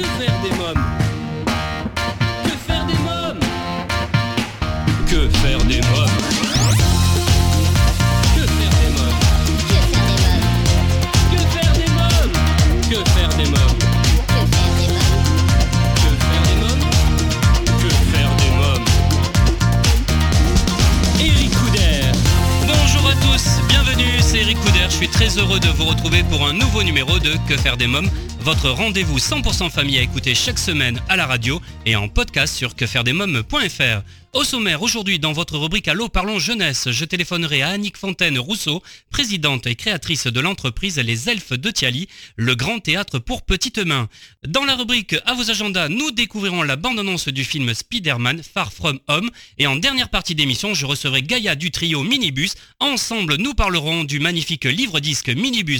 Que faire des moms Que faire des moms Que faire des moments Que faire des mobs Que faire des mons Que faire des moments Que faire des moms Que faire des mons Que faire des moms Eric Couder Bonjour à tous bienvenue c'est Eric Couder Je suis très heureux de retrouver pour un nouveau numéro de Que faire des mômes, votre rendez-vous 100% famille à écouter chaque semaine à la radio et en podcast sur quefairedesmômes.fr. Au sommaire, aujourd'hui, dans votre rubrique Allô, parlons jeunesse, je téléphonerai à Annick Fontaine Rousseau, présidente et créatrice de l'entreprise Les Elfes de Thiali, le grand théâtre pour petites mains. Dans la rubrique À vos agendas, nous découvrirons la bande-annonce du film Spider-Man Far From Home. Et en dernière partie d'émission, je recevrai Gaïa du trio Minibus. Ensemble, nous parlerons du magnifique livre-disque Minibus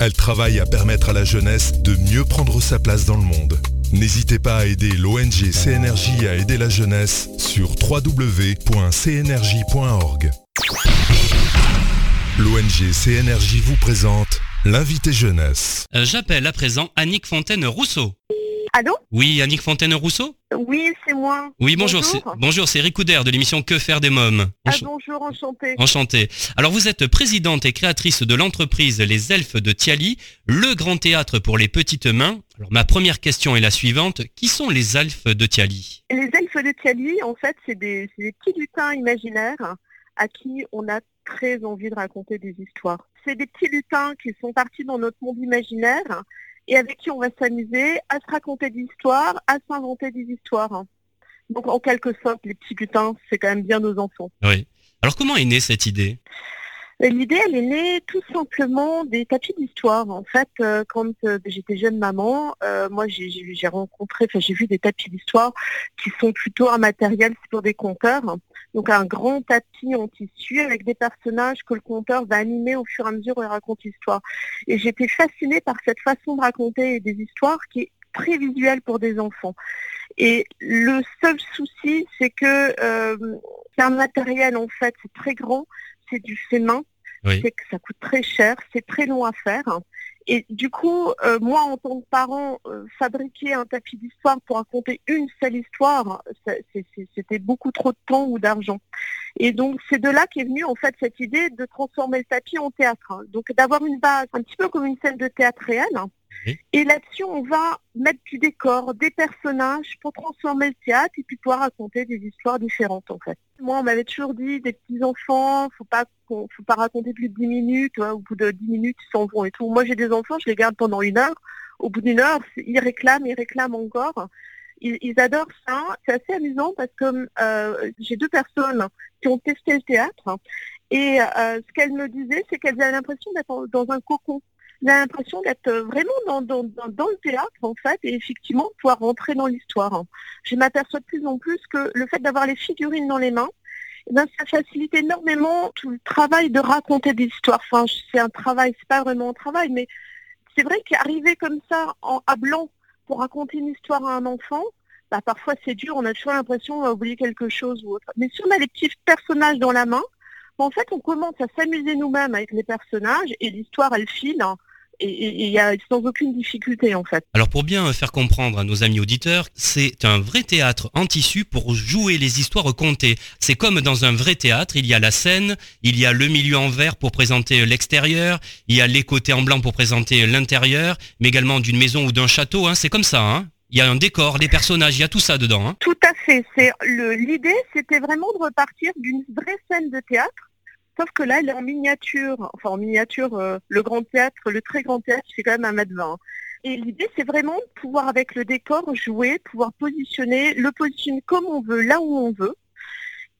Elle travaille à permettre à la jeunesse de mieux prendre sa place dans le monde. N'hésitez pas à aider l'ONG CNRJ à aider la jeunesse sur www.cnrj.org. L'ONG CNRJ vous présente l'invité jeunesse. Euh, J'appelle à présent Annick Fontaine Rousseau. Allô Oui, Annick Fontaine Rousseau Oui, c'est moi. Oui, bonjour. c'est- Bonjour, c'est Eric Couder de l'émission Que faire des mômes? Ah, bonjour, enchanté. Enchanté. Alors vous êtes présidente et créatrice de l'entreprise Les Elfes de Thiali, le grand théâtre pour les petites mains. Alors ma première question est la suivante. Qui sont les Elfes de Thiali? Les elfes de Thiali, en fait, c'est des, c'est des petits lutins imaginaires à qui on a très envie de raconter des histoires. C'est des petits lutins qui sont partis dans notre monde imaginaire et avec qui on va s'amuser à se raconter des histoires, à s'inventer des histoires. Donc, en quelque sorte, les petits lutins, c'est quand même bien nos enfants. Oui. Alors comment est née cette idée? Et L'idée, elle est née tout simplement des tapis d'histoire. En fait, euh, quand euh, j'étais jeune maman, euh, moi j'ai rencontré, enfin j'ai vu des tapis d'histoire qui sont plutôt un matériel pour des conteurs. Donc un grand tapis en tissu avec des personnages que le conteur va animer au fur et à mesure où il raconte l'histoire. Et j'étais fascinée par cette façon de raconter des histoires qui est très visuelle pour des enfants. Et le seul souci, c'est que euh, c'est un matériel en fait, c'est très grand, c'est du fait main, Oui. c'est que ça coûte très cher, c'est très long à faire. Et du coup, euh, moi en tant que parent, euh, fabriquer un tapis d'histoire pour raconter une seule histoire, c'était beaucoup trop de temps ou d'argent. Et donc c'est de là qu'est venue en fait cette idée de transformer le tapis en théâtre. hein. Donc d'avoir une base un petit peu comme une scène de théâtre réelle. Et là-dessus, on va mettre du décor, des personnages pour transformer le théâtre et puis pouvoir raconter des histoires différentes en fait. Moi, on m'avait toujours dit des petits enfants, faut pas faut pas raconter plus de 10 minutes, ouais, au bout de 10 minutes, ils s'en vont et tout. Moi, j'ai des enfants, je les garde pendant une heure. Au bout d'une heure, ils réclament, ils réclament encore. Ils, adorent ça. C'est assez amusant parce que euh, j'ai deux personnes qui ont testé le théâtre et euh, ce qu'elles me disaient, c'est qu'elles avaient l'impression d'être dans un cocon. Avaient l'impression d'être vraiment dans, le théâtre, en fait, et effectivement pouvoir rentrer dans l'histoire. Je m'aperçois de plus en plus que le fait d'avoir les figurines dans les mains, eh ben, ça facilite énormément tout le travail de raconter des histoires. Enfin, c'est un travail, c'est pas vraiment un travail, mais c'est vrai qu'arriver comme ça en, à blanc pour raconter une histoire à un enfant, bah, parfois c'est dur, on a toujours l'impression qu'on va oublier quelque chose ou autre. Mais si on a les petits personnages dans la main, bah, en fait on commence à s'amuser nous-mêmes avec les personnages et l'histoire elle file hein, et il y a sans aucune difficulté en fait. Alors pour bien faire comprendre à nos amis auditeurs, c'est un vrai théâtre en tissu pour jouer les histoires contées. C'est comme dans un vrai théâtre, il y a la scène, il y a le milieu en vert pour présenter l'extérieur, il y a les côtés en blanc pour présenter l'intérieur, mais également d'une maison ou d'un château, hein, c'est comme ça. Hein. Il y a un décor, des personnages, il y a tout ça dedans. Hein. Tout à fait. C'est l'idée, c'était vraiment de repartir d'une vraie scène de théâtre. Sauf que là, elle est en miniature, enfin en miniature, euh, le grand théâtre, le très grand théâtre, c'est quand même un mètre vingt. Et l'idée, c'est vraiment de pouvoir, avec le décor, jouer, pouvoir positionner, le positionner comme on veut, là où on veut.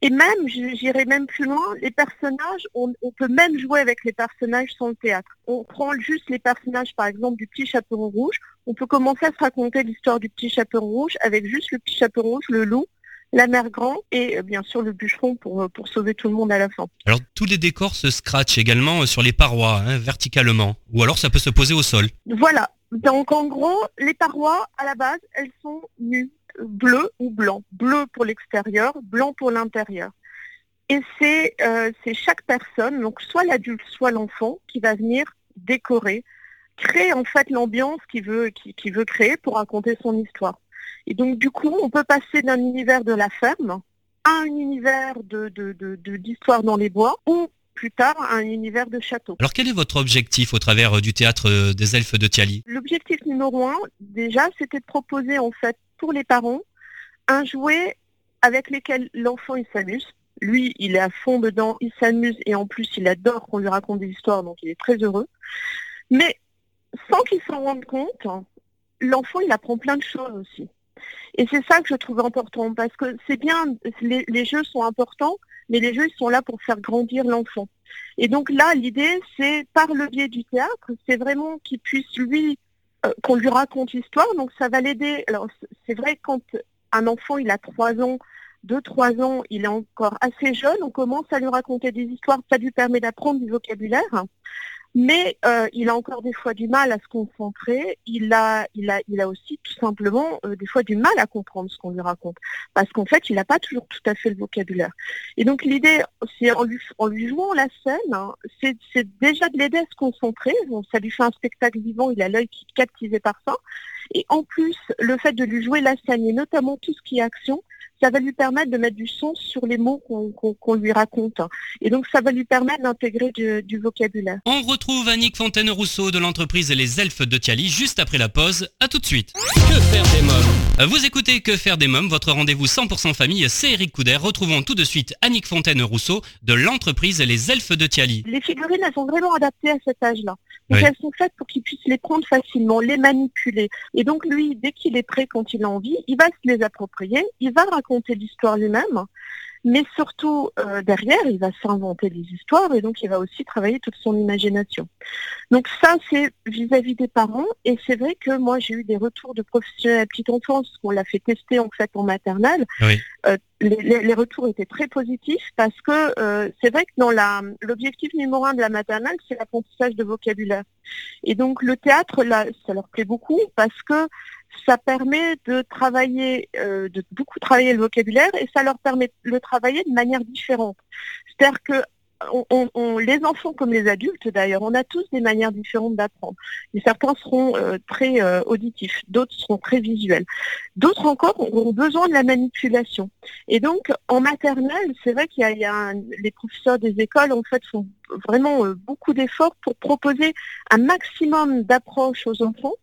Et même, j'irai même plus loin, les personnages, on, peut même jouer avec les personnages sans le théâtre. On prend juste les personnages, par exemple, du petit chaperon rouge. On peut commencer à se raconter l'histoire du petit chaperon rouge avec juste le petit chaperon rouge, le loup, la mère grand et euh, bien sûr le bûcheron pour, euh, pour sauver tout le monde à la fin. Alors tous les décors se scratchent également euh, sur les parois, hein, verticalement, ou alors ça peut se poser au sol. Voilà. Donc en gros, les parois, à la base, elles sont nues bleu ou blanc. Bleu pour l'extérieur, blanc pour l'intérieur. Et euh, c'est chaque personne, donc soit l'adulte, soit l'enfant, qui va venir décorer, créer en fait l'ambiance qu'il veut, veut créer pour raconter son histoire. Et donc du coup, on peut passer d'un univers de la ferme à un univers de, d'histoire dans les bois ou plus tard à un univers de château. Alors quel est votre objectif au travers euh, du théâtre euh, des elfes de Tiali L'objectif numéro un, déjà, c'était de proposer en fait pour les parents un jouet avec lequel l'enfant il s'amuse. Lui, il est à fond dedans, il s'amuse et en plus il adore qu'on lui raconte des histoires, donc il est très heureux. Mais sans qu'il s'en rende compte, l'enfant il apprend plein de choses aussi. Et c'est ça que je trouve important, parce que c'est bien, les, jeux sont importants, mais les jeux ils sont là pour faire grandir l'enfant. Et donc là, l'idée, c'est par le biais du théâtre, c'est vraiment qu'il puisse lui euh, qu'on lui raconte l'histoire, donc ça va l'aider. Alors c'est vrai quand un enfant il a trois ans, deux, trois ans, il est encore assez jeune, on commence à lui raconter des histoires, ça lui permet d'apprendre du vocabulaire mais euh, il a encore des fois du mal à se concentrer. Il a, il a, il a aussi tout simplement euh, des fois du mal à comprendre ce qu'on lui raconte, parce qu'en fait, il n'a pas toujours tout à fait le vocabulaire. Et donc l'idée, c'est en lui, en lui jouant la scène, hein, c'est déjà de l'aider à se concentrer. ça lui fait un spectacle vivant. Il a l'œil qui est captivé par ça. Et en plus, le fait de lui jouer la scène et notamment tout ce qui est action, ça va lui permettre de mettre du sens sur les mots qu'on lui raconte. Et donc, ça va lui permettre d'intégrer du, vocabulaire. On retrouve Annick Fontaine-Rousseau de l'entreprise Les Elfes de Tiali juste après la pause. À tout de suite. Que faire des mômes Vous écoutez Que faire des mômes, votre rendez-vous 100% famille, c'est Eric Couder. Retrouvons tout de suite Annick Fontaine-Rousseau de l'entreprise Les Elfes de Tiali. Les figurines, elles sont vraiment adaptées à cet âge-là. Donc elles sont faites pour qu'il puisse les prendre facilement, les manipuler. Et donc lui, dès qu'il est prêt, quand il a envie, il va se les approprier, il va raconter l'histoire lui-même, mais surtout euh, derrière, il va s'inventer des histoires et donc il va aussi travailler toute son imagination. Donc ça, c'est vis-à-vis des parents et c'est vrai que moi j'ai eu des retours de professionnels à petite enfance qu'on l'a fait tester en fait en maternelle. Euh, les, retours étaient très positifs parce que euh, c'est vrai que dans la l'objectif numéro un de la maternelle, c'est l'apprentissage de vocabulaire. Et donc le théâtre, là, ça leur plaît beaucoup parce que ça permet de travailler, euh, de beaucoup travailler le vocabulaire et ça leur permet de le travailler de manière différente. C'est-à-dire que on, les enfants comme les adultes d'ailleurs, on a tous des manières différentes d'apprendre. certains seront euh, très euh, auditifs, d'autres seront très visuels. D'autres encore auront besoin de la manipulation. Et donc en maternelle, c'est vrai qu'il y a, les professeurs des écoles en fait font vraiment beaucoup d'efforts pour proposer un maximum d'approches aux enfants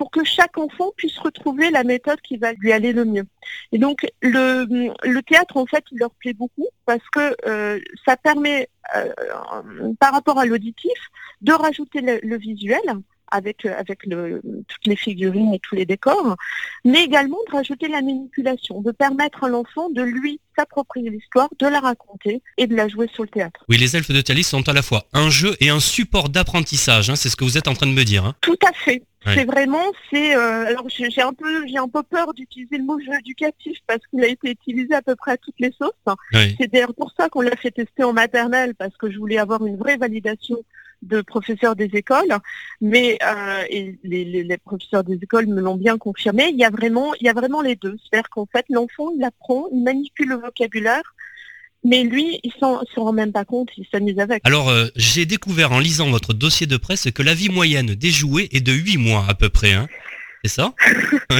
pour que chaque enfant puisse retrouver la méthode qui va lui aller le mieux. Et donc le, théâtre, en fait, il leur plaît beaucoup parce que euh, ça permet, euh, par rapport à l'auditif, de rajouter le, visuel avec, avec le, toutes les figurines et tous les décors, mais également de rajouter la manipulation, de permettre à l'enfant de lui s'approprier l'histoire, de la raconter et de la jouer sur le théâtre. Oui, les elfes de Thalys sont à la fois un jeu et un support d'apprentissage, hein, c'est ce que vous êtes en train de me dire. Hein. Tout à fait. C'est vraiment, c'est euh, alors j'ai un peu, j'ai un peu peur d'utiliser le mot jeu éducatif parce qu'il a été utilisé à peu près à toutes les sauces. C'est d'ailleurs pour ça qu'on l'a fait tester en maternelle parce que je voulais avoir une vraie validation de professeurs des écoles, mais euh, et les, les, professeurs des écoles me l'ont bien confirmé. Il y a vraiment, il y a vraiment les deux. C'est-à-dire qu'en fait, l'enfant il apprend, il manipule le vocabulaire mais lui, il ne se rend même pas compte, il s'amuse avec. Alors, euh, j'ai découvert en lisant votre dossier de presse que la vie moyenne des jouets est de 8 mois à peu près. Hein c'est ça?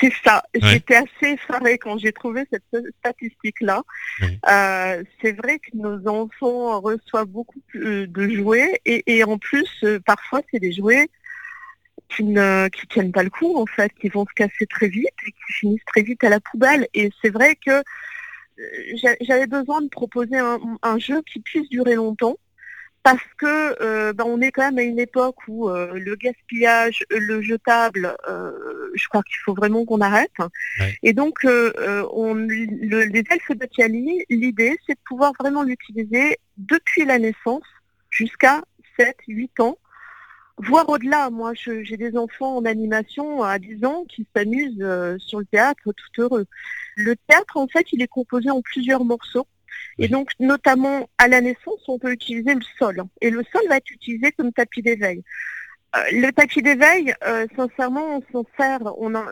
C'est ça. J'étais assez effarée quand j'ai trouvé cette statistique-là. Euh, c'est vrai que nos enfants reçoivent beaucoup de jouets et, en plus, euh, parfois, c'est des jouets qui ne qui tiennent pas le coup, en fait, qui vont se casser très vite et qui finissent très vite à la poubelle. Et c'est vrai que j'avais besoin de proposer un, jeu qui puisse durer longtemps parce que euh, ben, on est quand même à une époque où euh, le gaspillage, le jetable, euh, je crois qu'il faut vraiment qu'on arrête. Et donc, on, les elfes de Tiali, l'idée, c'est de pouvoir vraiment l'utiliser depuis la naissance jusqu'à 7, 8 ans, voire au-delà. Moi, j'ai des enfants en animation à 10 ans qui s'amusent sur le théâtre tout heureux. Le théâtre, en fait, il est composé en plusieurs morceaux. Et donc, notamment à la naissance, on peut utiliser le sol. Et le sol va être utilisé comme tapis d'éveil. Euh, le tapis d'éveil, euh, sincèrement, on s'en sert. On a,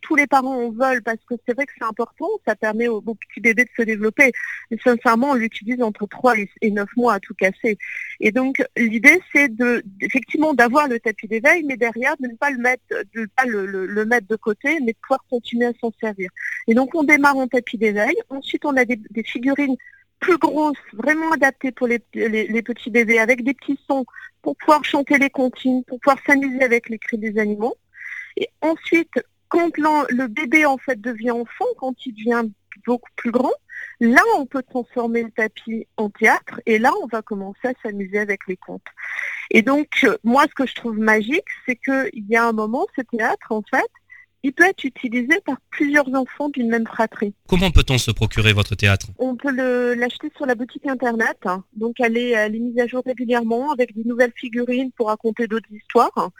tous les parents en veulent parce que c'est vrai que c'est important. Ça permet aux, petits bébés de se développer. Mais sincèrement, on l'utilise entre 3 et 9 mois à tout casser. Et donc, l'idée, c'est de, effectivement d'avoir le tapis d'éveil, mais derrière, de ne pas le mettre, de pas le, mettre de côté, mais de pouvoir continuer à s'en servir. Et donc, on démarre en tapis d'éveil. Ensuite, on a des figurines plus grosse, vraiment adaptée pour les, petits bébés, avec des petits sons pour pouvoir chanter les comptines, pour pouvoir s'amuser avec les cris des animaux. Et ensuite, quand le bébé en fait devient enfant, quand il devient beaucoup plus grand, là on peut transformer le tapis en théâtre et là on va commencer à s'amuser avec les contes. Et donc euh, moi ce que je trouve magique, c'est qu'il y a un moment, ce théâtre en fait, il peut être utilisé par plusieurs enfants d'une même fratrie. Comment peut-on se procurer votre théâtre? On peut l'acheter sur la boutique internet. Donc elle est, mise à jour régulièrement avec des nouvelles figurines pour raconter d'autres histoires.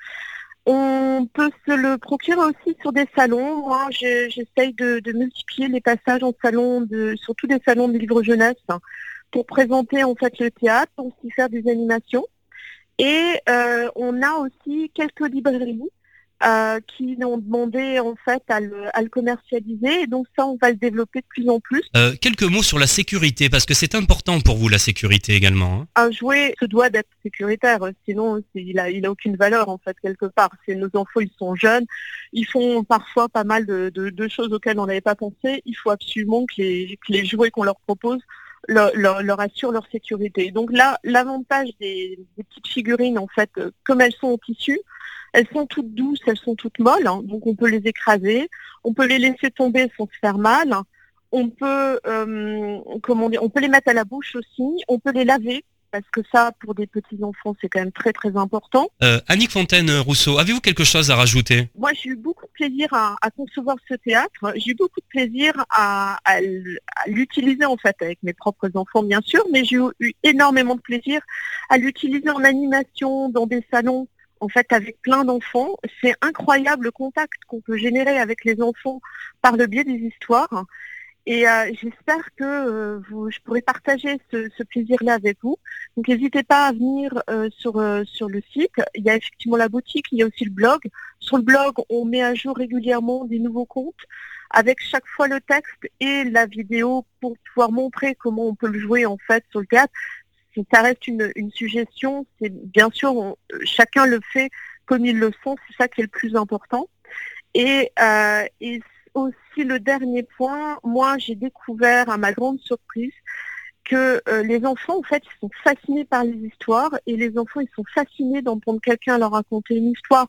On peut se le procurer aussi sur des salons. Moi, j'essaye de, multiplier les passages en salon, de, surtout des salons de livres jeunesse, pour présenter en fait le théâtre, aussi faire des animations. Et euh, on a aussi quelques librairies euh, qui ont demandé en fait à le, commercialiser et donc ça on va le développer de plus en plus. Euh, quelques mots sur la sécurité parce que c'est important pour vous la sécurité également. Hein. Un jouet se doit d'être sécuritaire, sinon il a, il a aucune valeur en fait quelque part. C'est nos enfants ils sont jeunes, ils font parfois pas mal de, choses auxquelles on n'avait pas pensé. Il faut absolument que les, les jouets qu'on leur propose leur, leur, assurent leur sécurité. Donc là, l'avantage des, des, petites figurines, en fait, euh, comme elles sont en tissu, elles sont toutes douces, elles sont toutes molles, hein, donc on peut les écraser, on peut les laisser tomber sans se faire mal, on peut, euh, comment dire, on peut les mettre à la bouche aussi, on peut les laver parce que ça, pour des petits enfants, c'est quand même très très important. Euh, Annick Fontaine Rousseau, avez-vous quelque chose à rajouter? Moi, j'ai eu beaucoup de plaisir à, concevoir ce théâtre. J'ai eu beaucoup de plaisir à, à l'utiliser en fait avec mes propres enfants, bien sûr, mais j'ai eu énormément de plaisir à l'utiliser en animation dans des salons en fait avec plein d'enfants. C'est incroyable le contact qu'on peut générer avec les enfants par le biais des histoires. Et euh, j'espère que euh, je pourrai partager ce, plaisir-là avec vous. Donc n'hésitez pas à venir euh, sur, sur le site. Il y a effectivement la boutique, il y a aussi le blog. Sur le blog, on met à jour régulièrement des nouveaux comptes avec chaque fois le texte et la vidéo pour pouvoir montrer comment on peut le jouer en fait sur le théâtre si ça reste une, suggestion, c'est bien sûr chacun le fait comme il le sent, c'est ça qui est le plus important. Et, euh, et aussi le dernier point, moi j'ai découvert à ma grande surprise que euh, les enfants en fait ils sont fascinés par les histoires et les enfants ils sont fascinés d'entendre quelqu'un leur raconter une histoire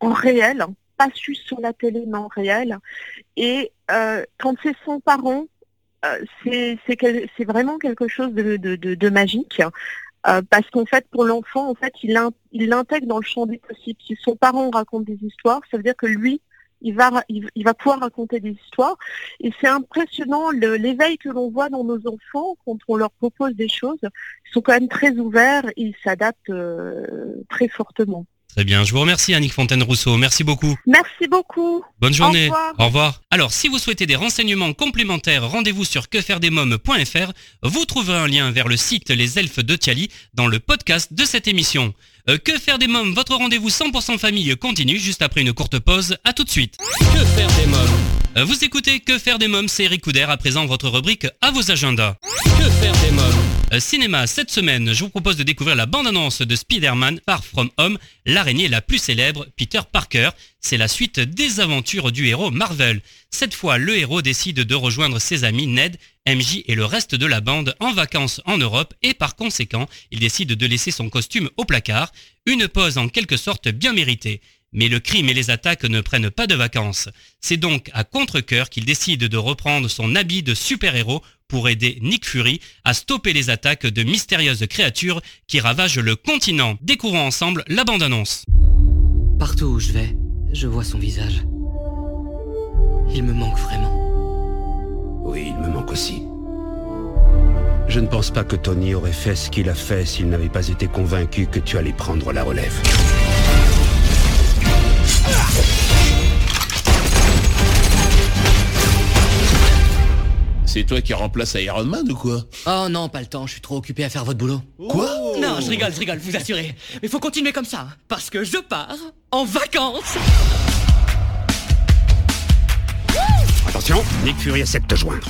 en réel, pas juste sur la télé mais en réel. Et euh, quand c'est son parent euh, c'est vraiment quelque chose de, magique. Euh, parce qu'en fait, pour l'enfant, en fait, il l'intègre dans le champ des possibles. Si son parent raconte des histoires, ça veut dire que lui, il va, il, va pouvoir raconter des histoires. Et c'est impressionnant l'éveil que l'on voit dans nos enfants quand on leur propose des choses. Ils sont quand même très ouverts ils s'adaptent euh, très fortement. Très bien, je vous remercie Annick Fontaine-Rousseau, merci beaucoup. Merci beaucoup. Bonne journée. Au revoir. Alors, si vous souhaitez des renseignements complémentaires, rendez-vous sur quefairedesmoms.fr. Vous trouverez un lien vers le site Les Elfes de Tiali dans le podcast de cette émission. Euh, que faire des mômes? Votre rendez-vous 100% famille continue juste après une courte pause. À tout de suite. Que faire des mômes? Euh, Vous écoutez Que faire des mômes, c'est Eric Couder. À présent, votre rubrique à vos agendas. Que faire des mômes? Cinéma, cette semaine, je vous propose de découvrir la bande-annonce de Spider-Man Far From Home, l'araignée la plus célèbre, Peter Parker. C'est la suite des aventures du héros Marvel. Cette fois, le héros décide de rejoindre ses amis Ned, MJ et le reste de la bande en vacances en Europe et par conséquent, il décide de laisser son costume au placard, une pause en quelque sorte bien méritée. Mais le crime et les attaques ne prennent pas de vacances. C'est donc à contre-coeur qu'il décide de reprendre son habit de super-héros pour aider Nick Fury à stopper les attaques de mystérieuses créatures qui ravagent le continent. Découvrons ensemble la bande-annonce. Partout où je vais, je vois son visage. Il me manque vraiment. Oui, il me manque aussi. Je ne pense pas que Tony aurait fait ce qu'il a fait s'il n'avait pas été convaincu que tu allais prendre la relève. C'est toi qui remplace Iron Man ou quoi? Oh non, pas le temps, je suis trop occupé à faire votre boulot. Quoi? Non, je rigole, je rigole, vous assurez. Mais faut continuer comme ça, hein, parce que je pars en vacances. Attention, Nick Fury essaie de te joindre.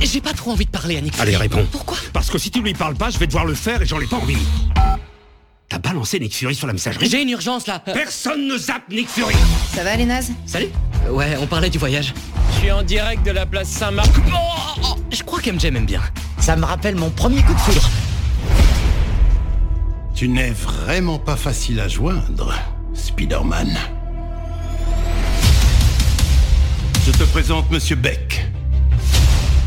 J'ai pas trop envie de parler à Nick. Allez, réponds. Pourquoi? Parce que si tu lui parles pas, je vais devoir le faire et j'en ai pas envie. T'as balancé Nick Fury sur la messagerie? J'ai une urgence là. Euh, Personne ne zappe Nick Fury Ça va les nazes? Salut Ouais, on parlait du voyage. Je suis en direct de la place Saint-Marc. Oh, oh, je crois qu'MJ m'aime bien. Ça me rappelle mon premier coup de foudre. Tu n'es vraiment pas facile à joindre, Spider-Man. Je te présente Monsieur Beck.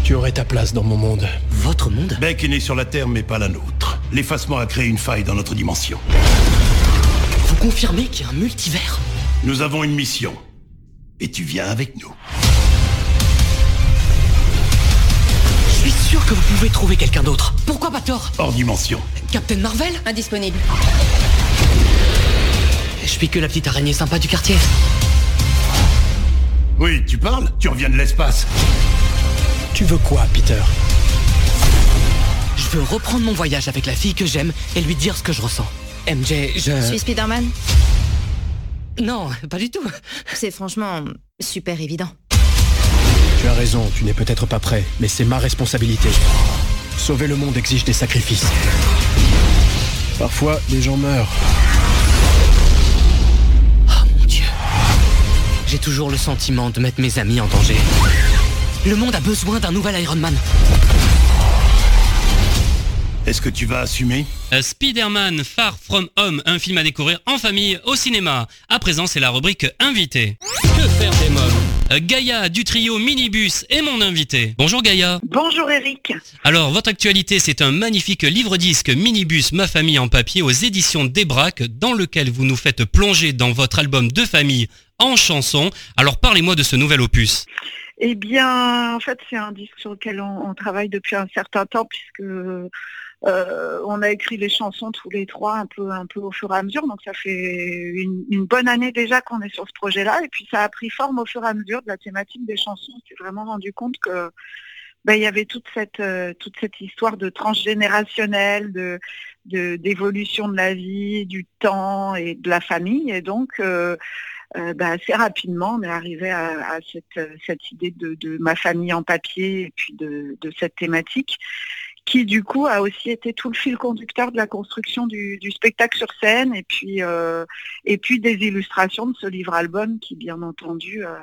Tu aurais ta place dans mon monde. Votre monde Beck est né sur la Terre mais pas la nôtre. L'effacement a créé une faille dans notre dimension. Vous confirmez qu'il y a un multivers? Nous avons une mission. Et tu viens avec nous. Je suis sûr que vous pouvez trouver quelqu'un d'autre. Pourquoi pas Thor Hors dimension. Captain Marvel Indisponible. Je suis que la petite araignée sympa du quartier. Oui, tu parles Tu reviens de l'espace. Tu veux quoi, Peter? Je veux reprendre mon voyage avec la fille que j'aime et lui dire ce que je ressens. MJ, je... Je suis Spider-Man Non, pas du tout. C'est franchement super évident. Tu as raison, tu n'es peut-être pas prêt, mais c'est ma responsabilité. Sauver le monde exige des sacrifices. Parfois, les gens meurent. Oh mon dieu. J'ai toujours le sentiment de mettre mes amis en danger. Le monde a besoin d'un nouvel Iron Man. Est-ce que tu vas assumer Euh, Spider-Man Far From Home, un film à découvrir en famille au cinéma. À présent, c'est la rubrique invité. Que faire des mômes Euh, Gaïa du trio Minibus est mon invité. Bonjour Gaïa. Bonjour Eric. Alors, votre actualité, c'est un magnifique livre-disque Minibus Ma famille en papier aux éditions Débrac, dans lequel vous nous faites plonger dans votre album de famille en chansons. Alors, parlez-moi de ce nouvel opus. Eh bien, en fait, c'est un disque sur lequel on, on travaille depuis un certain temps puisque euh, on a écrit les chansons tous les trois un peu, un peu au fur et à mesure. Donc ça fait une, bonne année déjà qu'on est sur ce projet-là. Et puis ça a pris forme au fur et à mesure de la thématique des chansons. On s'est vraiment rendu compte que ben, il y avait toute cette, euh, histoire de transgénérationnelle, de, d'évolution de, la vie, du temps et de la famille. Et donc euh, ben, assez rapidement, on est arrivé à, cette, idée de, ma famille en papier et puis de cette thématique qui du coup a aussi été tout le fil conducteur de la construction du, spectacle sur scène et puis euh, et puis des illustrations de ce livre-album qui bien entendu euh,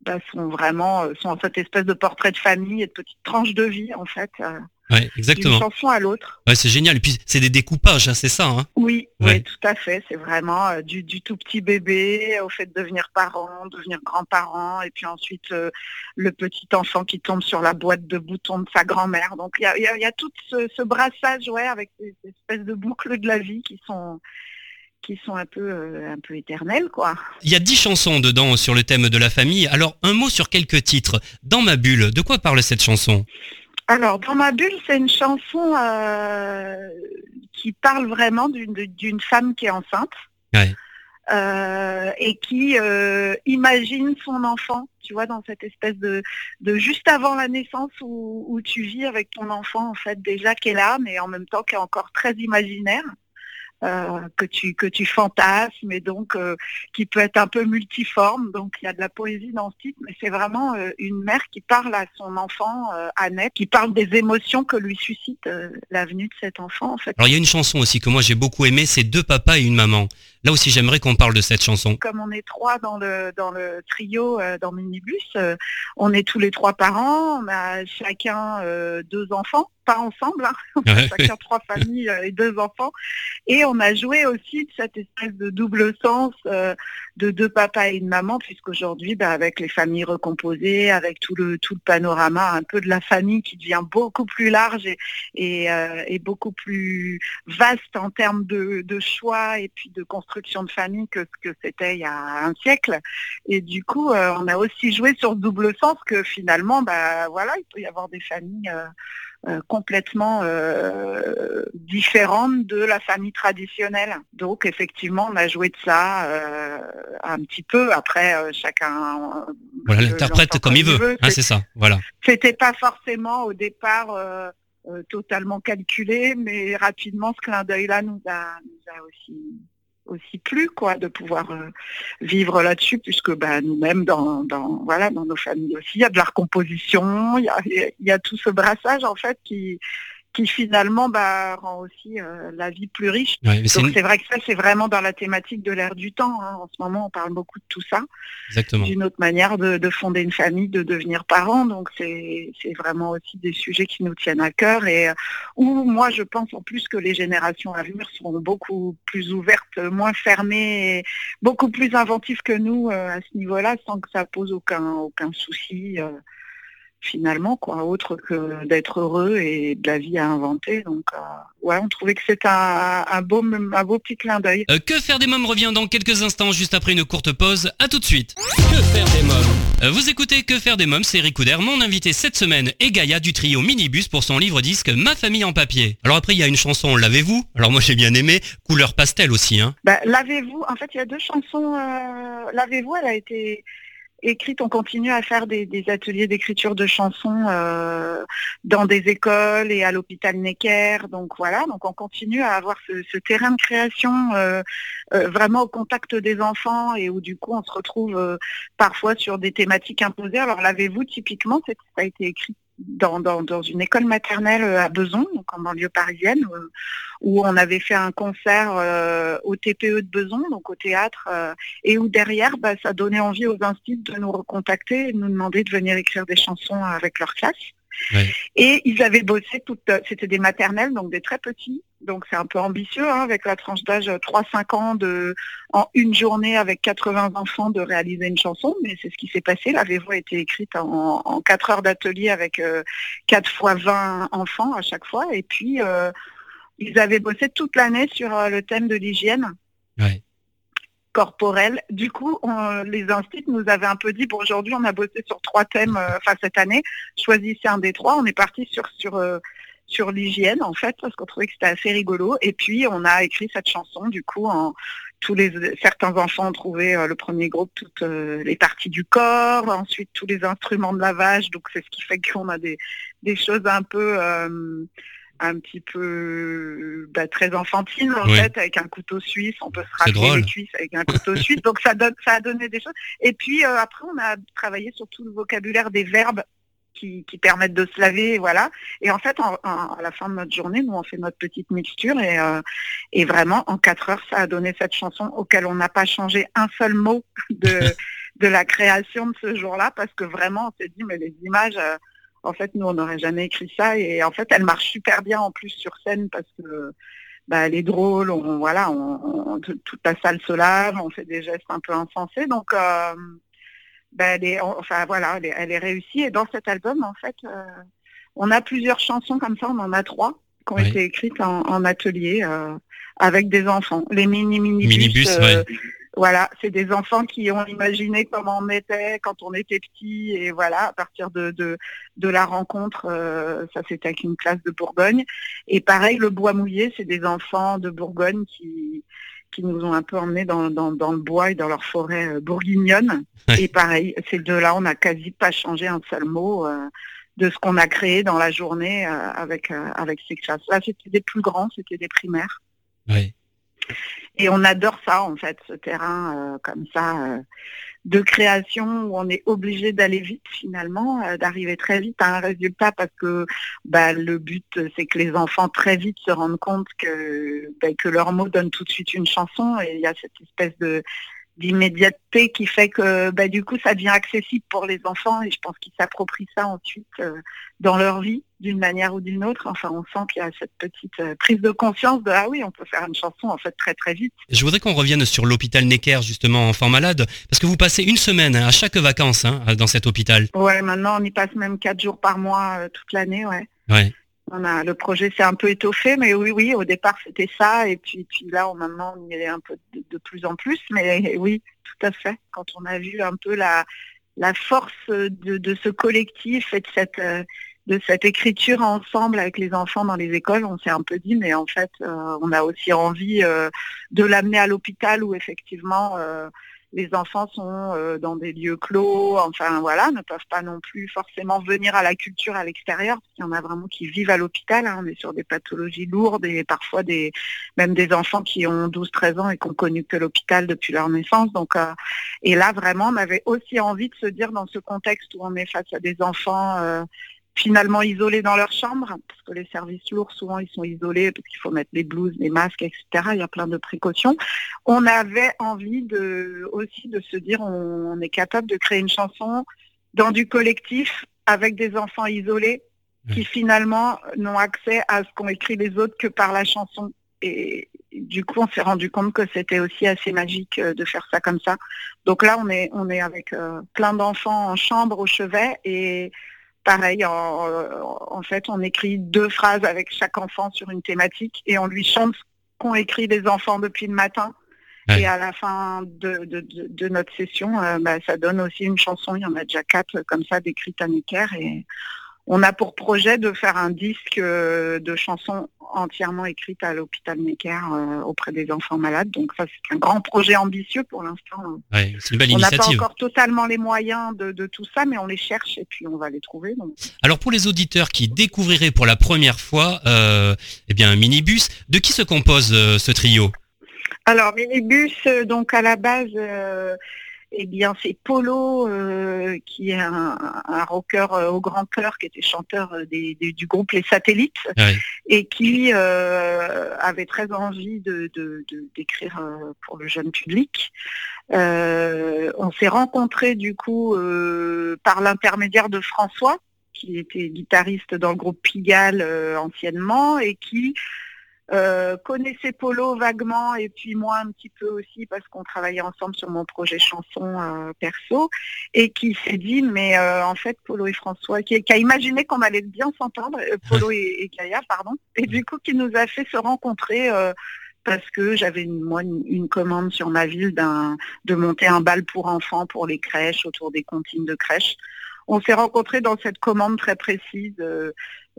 bah, sont vraiment euh, sont cette espèce de portrait de famille et de petites tranches de vie en fait euh, Ouais, d'une exactement. chanson à l'autre. Ouais, c'est génial. Et puis, c'est des découpages, hein, c'est ça. Hein Oui, Ouais. oui, tout à fait. C'est vraiment euh, du, du tout petit bébé au fait de devenir parent, devenir grand-parent, et puis ensuite euh, le petit enfant qui tombe sur la boîte de boutons de sa grand-mère. Donc il y a, il y a- il y a tout ce, ce brassage, ouais, avec ces, ces espèces de boucles de la vie qui sont qui sont un peu euh, un peu éternelles, quoi. Il y a dix chansons dedans sur le thème de la famille. Alors, un mot sur quelques titres. Dans ma bulle, de quoi parle cette chanson? Alors, dans ma bulle, c'est une chanson euh, qui parle vraiment d'une femme qui est enceinte Ouais. euh, et qui euh, imagine son enfant, tu vois, dans cette espèce de, de juste avant la naissance où, où tu vis avec ton enfant, en fait, déjà qui est là, mais en même temps qui est encore très imaginaire. Euh, que tu que tu fantasmes et donc euh, qui peut être un peu multiforme donc il y a de la poésie dans ce titre mais c'est vraiment euh, une mère qui parle à son enfant euh, Annette qui parle des émotions que lui suscite euh, la venue de cet enfant en fait Alors, il y a une chanson aussi que moi j'ai beaucoup aimée, c'est Deux papas et une maman. Là aussi, j'aimerais qu'on parle de cette chanson. comme on est trois dans le dans le trio euh, dans Minibus, euh, on est tous les trois parents, on a chacun euh, deux enfants. Pas ensemble, hein. chacun trois familles et deux enfants. Et on a joué aussi cette espèce de double sens de deux papas et une maman, puisqu'aujourd'hui, bah, avec les familles recomposées, avec tout le tout le panorama un peu de la famille qui devient beaucoup plus large et, et, beaucoup plus vaste en termes de, de, choix et puis de construction de famille que ce que c'était il y a un siècle. Et du coup, on a aussi joué sur ce double sens que finalement, bah voilà, il peut y avoir des familles euh, euh, complètement euh, différentes de la famille traditionnelle. Donc effectivement, on a joué de ça un petit peu. Après, chacun voilà, l'interprète comme il veut. Hein, c'est ça. Voilà. C'était pas forcément au départ. totalement calculé, mais rapidement ce clin d'œil-là nous a, nous a aussi aussi plus quoi de pouvoir euh, vivre là-dessus puisque bah, nous-mêmes dans, dans, voilà dans nos familles aussi il y a de la recomposition il y a, y a tout ce brassage en fait qui qui finalement bah, rend aussi euh, la vie plus riche. Donc c'est vrai que ça, c'est vraiment dans la thématique de l'ère du temps. Hein. En ce moment, on parle beaucoup de tout ça. D'une autre manière de, fonder une famille, de devenir parent. Donc c'est vraiment aussi des sujets qui nous tiennent à cœur et euh, où moi, je pense en plus que les générations à venir seront beaucoup plus ouvertes, moins fermées, et beaucoup plus inventives que nous euh, à ce niveau-là, sans que ça pose aucun, aucun souci finalement, quoi, autre que d'être heureux et de la vie à inventer. Donc, euh, ouais, on trouvait que c'était un, beau, un beau petit clin d'œil. Euh, que faire des mômes revient dans quelques instants, juste après une courte pause. À tout de suite. Que faire des mômes? Euh, Vous écoutez Que faire des mômes, c'est Eric Mon invité cette semaine est Gaïa du trio Minibus pour son livre disque Ma famille en papier. Alors après, il y a une chanson Lavez-vous? Alors moi, j'ai bien aimé. Couleur pastel aussi. Hein. Bah, Lavez-vous? En fait, il y a deux chansons. Lavez-vous, elle a été écrite, on continue à faire des, ateliers d'écriture de chansons euh, dans des écoles et à l'hôpital Necker. Donc voilà, on continue à avoir ce, terrain de création euh, euh, vraiment au contact des enfants et où du coup on se retrouve parfois sur des thématiques imposées. Alors l'avez-vous typiquement, ça a été écrit dans, dans, une école maternelle euh, à Beson, donc en banlieue parisienne, euh, où on avait fait un concert euh, au TPE de Beson, donc au théâtre, et où derrière, bah, ça donnait envie aux instituts de nous recontacter et de nous demander de venir écrire des chansons avec leur classe. Et ils avaient bossé toutes, c'était des maternelles, donc des très petits. Donc c'est un peu ambitieux hein, avec la tranche d'âge 3-5 ans de en une journée avec 80 enfants de réaliser une chanson, mais c'est ce qui s'est passé. La VEVO a été écrite en, en 4 heures d'atelier avec 4 fois 20 enfants à chaque fois. Et puis euh, ils avaient bossé toute l'année sur euh, le thème de l'hygiène corporelle. Du coup, les instituts nous avaient un peu dit, bon, aujourd'hui, on a bossé sur trois thèmes, euh, enfin, cette année, choisissez un des trois. On est parti sur, sur, euh, sur l'hygiène, en fait, parce qu'on trouvait que c'était assez rigolo. Et puis, on a écrit cette chanson, du coup, en, tous les certains enfants ont trouvé euh, le premier groupe toutes les parties du corps, ensuite tous les instruments de lavage, donc c'est ce qui fait qu'on a des, des choses un peu un petit peu bah, très enfantine en fait avec un couteau suisse. On peut se racler les cuisses avec un couteau suisse. Donc ça donne ça a donné des choses. Et puis euh, après on a travaillé sur tout le vocabulaire des verbes qui, permettent de se laver voilà et en fait à la fin de notre journée nous on fait notre petite mixture et, euh, et vraiment en quatre heures ça a donné cette chanson auquel on n'a pas changé un seul mot de de la création de ce jour-là parce que vraiment on s'est dit mais les images euh, en fait, nous, on n'aurait jamais écrit ça. Et en fait, elle marche super bien en plus sur scène parce que bah, elle est drôle. On, voilà, on, toute la salle se lave, on fait des gestes un peu insensés. Donc, euh, bah, elle est, enfin voilà, elle est, réussie. Et dans cet album, en fait, euh, on a plusieurs chansons comme ça. On en a trois qui ont été écrites en, atelier euh, avec des enfants. Les mini mini minibus, voilà, c'est des enfants qui ont imaginé comment on était quand on était petit et voilà, à partir de, de, la rencontre, euh, ça c'était avec une classe de Bourgogne. Et pareil, le bois mouillé, c'est des enfants de Bourgogne qui, qui nous ont un peu emmenés dans, le bois et dans leur forêt euh, bourguignonne. Et pareil, ces deux-là, on n'a quasi pas changé un seul mot. Euh, de ce qu'on a créé dans la journée avec, avec ces classes. Là, c'était des plus grands, c'était des primaires. Et on adore ça, en fait, ce terrain euh, comme ça euh, de création où on est obligé d'aller vite finalement, euh, d'arriver très vite à un résultat parce que bah, le but c'est que les enfants très vite se rendent compte que, bah, que leur mot donne tout de suite une chanson. Et il y a cette espèce de d'immédiateté qui fait que bah, du coup ça devient accessible pour les enfants et je pense qu'ils s'approprient ça ensuite euh, dans leur vie d'une manière ou d'une autre. Enfin, on sent qu'il y a cette petite euh, prise de conscience de ah oui, on peut faire une chanson en fait très très vite. Je voudrais qu'on revienne sur l'hôpital Necker justement enfant malade parce que vous passez une semaine à chaque vacances hein, dans cet hôpital. Ouais, maintenant on y passe même quatre jours par mois euh, toute l'année, ouais. Ouais. On a, le projet s'est un peu étoffé, mais oui, oui, au départ c'était ça, et puis, là, on, maintenant, on y est un peu de, plus en plus, mais oui, tout à fait. Quand on a vu un peu la, force de, ce collectif et de cette, euh, de cette écriture ensemble avec les enfants dans les écoles, on s'est un peu dit, mais en fait, euh, on a aussi envie euh, de l'amener à l'hôpital où effectivement les enfants sont euh, dans des lieux clos, enfin voilà, ne peuvent pas non plus forcément venir à la culture à l'extérieur, qu'il y en a vraiment qui vivent à l'hôpital, hein. on est sur des pathologies lourdes et parfois des même des enfants qui ont 12-13 ans et qui ont connu que l'hôpital depuis leur naissance. Donc euh, et là vraiment on avait aussi envie de se dire dans ce contexte où on est face à des enfants euh, finalement isolés dans leur chambre, parce que les services lourds, souvent, ils sont isolés, parce qu'il faut mettre les blouses, les masques, etc. Il y a plein de précautions. On avait envie de, aussi de se dire, on, est capable de créer une chanson dans du collectif, avec des enfants isolés, qui finalement n'ont accès à ce qu'ont écrit les autres que par la chanson. Et du coup, on s'est rendu compte que c'était aussi assez magique euh, de faire ça comme ça. Donc là, on est, on est avec euh, plein d'enfants en chambre au chevet et pareil, en, fait, on écrit deux phrases avec chaque enfant sur une thématique et on lui chante ce qu'ont écrit les enfants depuis le matin. Et à la fin de, notre session, euh, bah, ça donne aussi une chanson. Il y en a déjà quatre comme ça décrites à Necker. Et on a pour projet de faire un disque euh, de chansons entièrement écrites à l'hôpital Necker euh, auprès des enfants malades. Donc ça, c'est un grand projet ambitieux pour l'instant. on n'a pas encore totalement les moyens de, tout ça, mais on les cherche et puis on va les trouver. Alors pour les auditeurs qui découvriraient pour la première fois euh, eh bien, un minibus, de qui se compose ce trio? Alors, minibus, donc à la base, eh bien c'est Polo euh, qui est un, rocker euh, au grand cœur qui était chanteur euh, du groupe Les Satellites et qui avait très envie de, d'écrire pour le jeune public. on s'est rencontrés du coup par l'intermédiaire de François qui était guitariste dans le groupe Pigalle anciennement et qui euh, connaissait Polo vaguement et puis moi un petit peu aussi parce qu'on travaillait ensemble sur mon projet chanson euh, perso et qui s'est dit mais euh, en fait Polo et François qui, a imaginé qu'on allait bien s'entendre Polo et, Gaïa pardon et du coup qui nous a fait se rencontrer parce que j'avais une, moi une, commande sur ma ville de monter un bal pour enfants pour les crèches autour des comptines de crèches on s'est rencontrés dans cette commande très précise euh,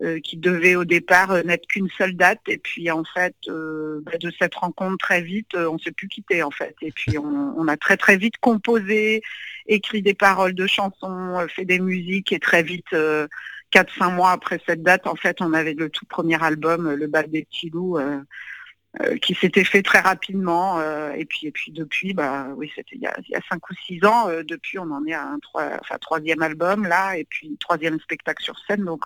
euh, qui devait au départ euh, n'être qu'une seule date. Et puis en fait, bah, de cette rencontre très vite, on s'est plus quitté en fait. Et puis on, a très très vite composé, écrit des paroles de chansons, fait des musiques et très vite. 4-5 mois après cette date, en fait, on avait le tout premier album, Le Bal des petits loups, euh, qui s'était fait très rapidement. Euh, et puis et puis depuis, bah oui, c'était il y a, cinq ou six ans. Euh, depuis, on en est à un troisième album là, et puis troisième spectacle sur scène. Donc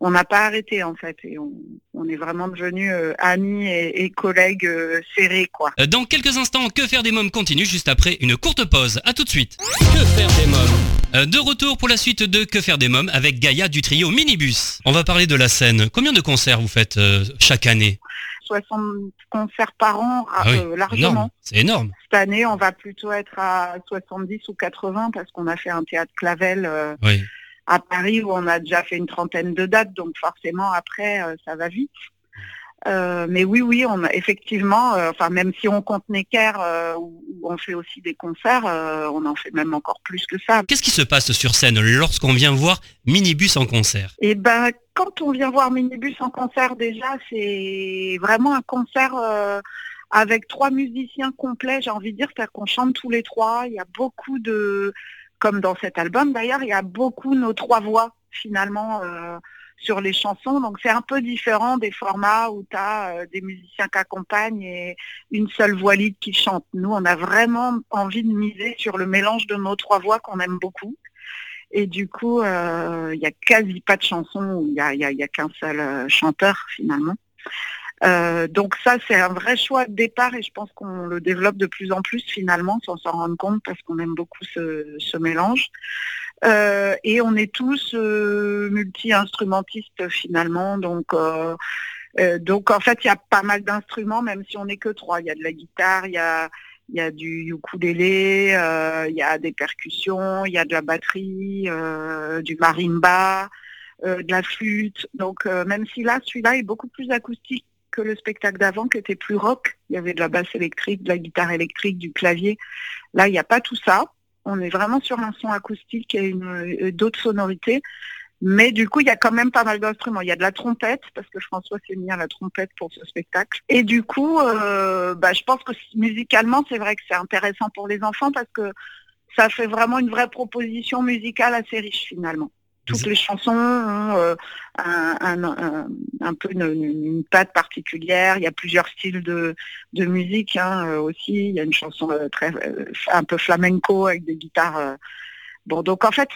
on n'a pas arrêté en fait et on, est vraiment devenus amis et, collègues serrés quoi. Dans quelques instants, Que faire des mômes continue juste après une courte pause. À tout de suite. Que faire des mômes De retour pour la suite de Que faire des mômes avec Gaïa du trio Minibus. On va parler de la scène. Combien de concerts vous faites chaque année? 60 concerts par an ah euh, largement. C'est énorme. Cette année, on va plutôt être à 70 ou 80 parce qu'on a fait un théâtre Clavel euh, à Paris où on a déjà fait une trentaine de dates, donc forcément après, euh, ça va vite. Euh, mais oui, oui, on effectivement, euh, enfin même si on compte Necker euh, où, on fait aussi des concerts, on en fait même encore plus que ça. Qu'est-ce qui se passe sur scène lorsqu'on vient voir Minibus en concert? Eh ben, quand on vient voir Minibus en concert, déjà, c'est vraiment un concert avec trois musiciens complets. J'ai envie de dire, c'est-à-dire qu'on chante tous les trois. Il y a beaucoup de, comme dans cet album d'ailleurs, il y a beaucoup nos trois voix finalement sur les chansons. Donc c'est un peu différent des formats où tu as euh, des musiciens qui accompagnent et une seule voix libre qui chante. Nous, on a vraiment envie de miser sur le mélange de nos trois voix qu'on aime beaucoup. Et du coup, euh, il n'y a quasi pas de chansons où il n'y a, qu'un seul euh, chanteur finalement. Euh, donc ça, c'est un vrai choix de départ et je pense qu'on le développe de plus en plus finalement, sans s'en rendre compte, parce qu'on aime beaucoup ce, mélange. Euh, et on est tous euh, multi-instrumentistes finalement, donc donc en fait il y a pas mal d'instruments, même si on n'est que trois. Il y a de la guitare, il y a y a du ukulélé, il y a des percussions, il y a de la batterie, du marimba, de la flûte. Donc même si là, celui-là est beaucoup plus acoustique que le spectacle d'avant qui était plus rock. Il y avait de la basse électrique, de la guitare électrique, du clavier. Là, il n'y a pas tout ça. On est vraiment sur un son acoustique et euh, d'autres sonorités. Mais du coup, il y a quand même pas mal d'instruments. Il y a de la trompette, parce que François s'est mis à la trompette pour ce spectacle. Et du coup, euh, bah, je pense que musicalement, c'est vrai que c'est intéressant pour les enfants parce que ça fait vraiment une vraie proposition musicale assez riche finalement toutes les chansons ont euh, un, peu une, patte particulière. Il y a plusieurs styles de, musique hein, euh, aussi. Il y a une chanson euh, très un peu flamenco avec des guitares. Bon, donc en fait,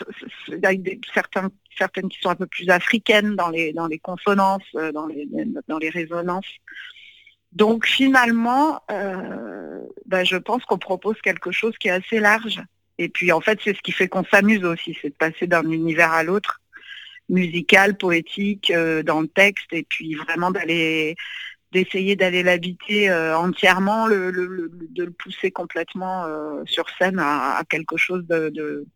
des, certains, certaines qui sont un peu plus africaines dans les dans les consonances, dans les dans les résonances. Donc finalement, ben, je pense qu'on propose quelque chose qui est assez large et puis en fait, c'est ce qui fait qu'on s'amuse aussi, c'est de passer d'un univers à l'autre, musical, poétique, euh, dans le texte, et puis vraiment d'aller d'essayer d'aller l'habiter euh, entièrement, de le pousser complètement euh, sur scène à, quelque chose de,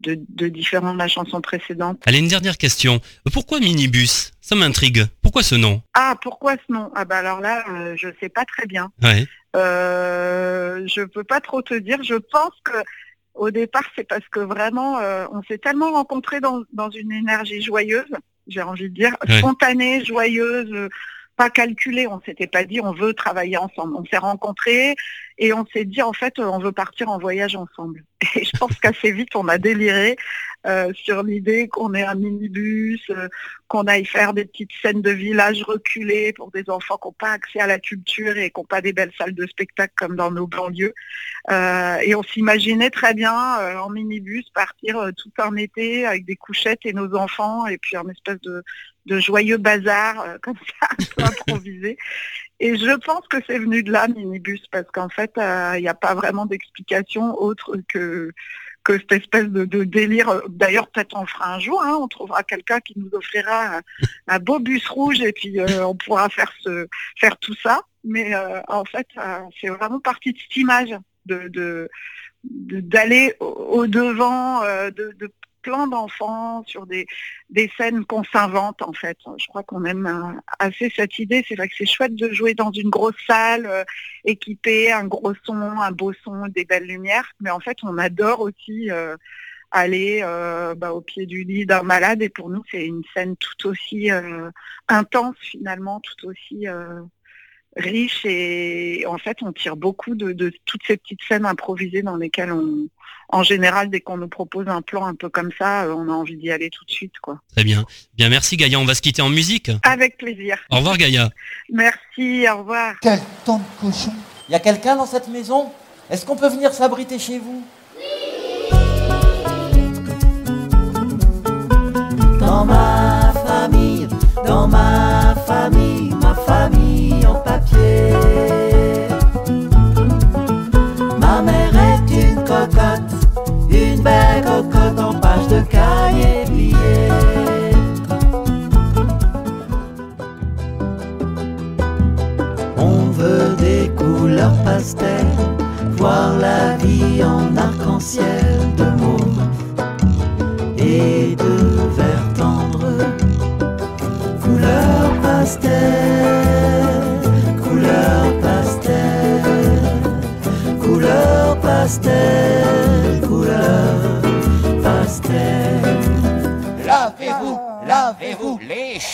de, différent de la chanson précédente. Allez, une dernière question. Pourquoi minibus? Ça m'intrigue. Pourquoi ce nom? Ah, pourquoi ce nom? Ah bah alors là, je ne sais pas très bien. Ouais. je peux pas trop te dire. Je pense que au départ, c'est parce que vraiment, euh, on s'est tellement rencontrés dans, une énergie joyeuse, j'ai envie de dire, spontanée, joyeuse, pas calculée. On s'était pas dit on veut travailler ensemble. On s'est rencontrés et on s'est dit en fait on veut partir en voyage ensemble. Et je pense qu'assez vite on a déliré euh, sur l'idée qu'on ait un minibus, euh, qu'on aille faire des petites scènes de village reculées pour des enfants qui n'ont pas accès à la culture et qui n'ont pas des belles salles de spectacle comme dans nos banlieues. Euh, et on s'imaginait très bien en minibus partir tout un été avec des couchettes et nos enfants et puis un espèce de, de joyeux bazar comme ça, improvisé. Et je pense que c'est venu de là, minibus, parce qu'en fait, il n'y a pas vraiment d'explication autre que que cette espèce de, délire. D'ailleurs, peut-être on fera un jour, hein, on trouvera quelqu'un qui nous offrira un, beau bus rouge et puis euh, on pourra faire, ce, faire tout ça. Mais euh, en fait, euh, c'est vraiment partie de cette image de d'aller au, devant, de, de, plein d'enfants, sur des, des scènes qu'on s'invente en fait. Je crois qu'on aime euh, assez cette idée. C'est vrai que c'est chouette de jouer dans une grosse salle euh, équipée, un gros son, un beau son, des belles lumières. Mais en fait, on adore aussi euh, aller bah, au pied du lit d'un malade. Et pour nous, c'est une scène tout aussi intense finalement, tout aussi riche et en fait on tire beaucoup de, toutes ces petites scènes improvisées dans lesquelles on en général dès qu'on nous propose un plan un peu comme ça euh, on a envie d'y aller tout de suite quoi. Très bien. Bien merci Gaïa, on va se quitter en musique. Avec plaisir. Au revoir Gaïa. Merci, au revoir. Quel temps de cochon. Y a quelqu'un dans cette maison? Est-ce qu'on peut venir s'abriter chez vous? Dans ma famille, dans ma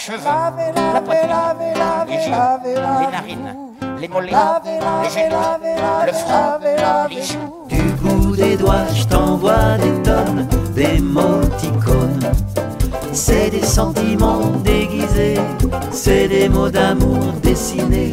cheveux, la poitrine, les joues, les narines, les mollets, les genoux, le front, les joues. Du bout des doigts, je t'envoie des tonnes d'émoticônes c'est des sentiments déguisés, c'est des mots d'amour dessinés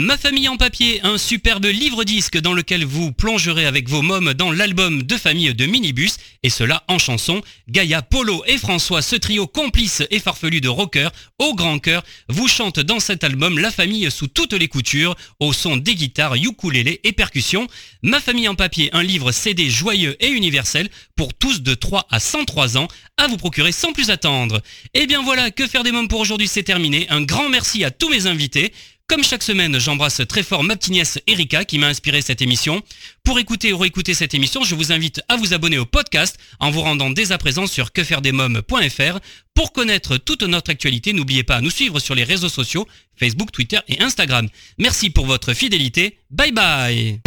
Ma famille en papier, un superbe livre-disque dans lequel vous plongerez avec vos mômes dans l'album de famille de Minibus, et cela en chanson. Gaïa, Polo et François, ce trio complice et farfelu de rockers, au grand cœur, vous chantent dans cet album la famille sous toutes les coutures, au son des guitares, ukulélé et percussions. Ma famille en papier, un livre CD joyeux et universel pour tous de 3 à 103 ans, à vous procurer sans plus attendre. Et bien voilà, que faire des mômes pour aujourd'hui, c'est terminé. Un grand merci à tous mes invités. Comme chaque semaine, j'embrasse très fort ma petite nièce Erika qui m'a inspiré cette émission. Pour écouter ou réécouter cette émission, je vous invite à vous abonner au podcast en vous rendant dès à présent sur quefairedesmoms.fr. Pour connaître toute notre actualité, n'oubliez pas à nous suivre sur les réseaux sociaux, Facebook, Twitter et Instagram. Merci pour votre fidélité. Bye bye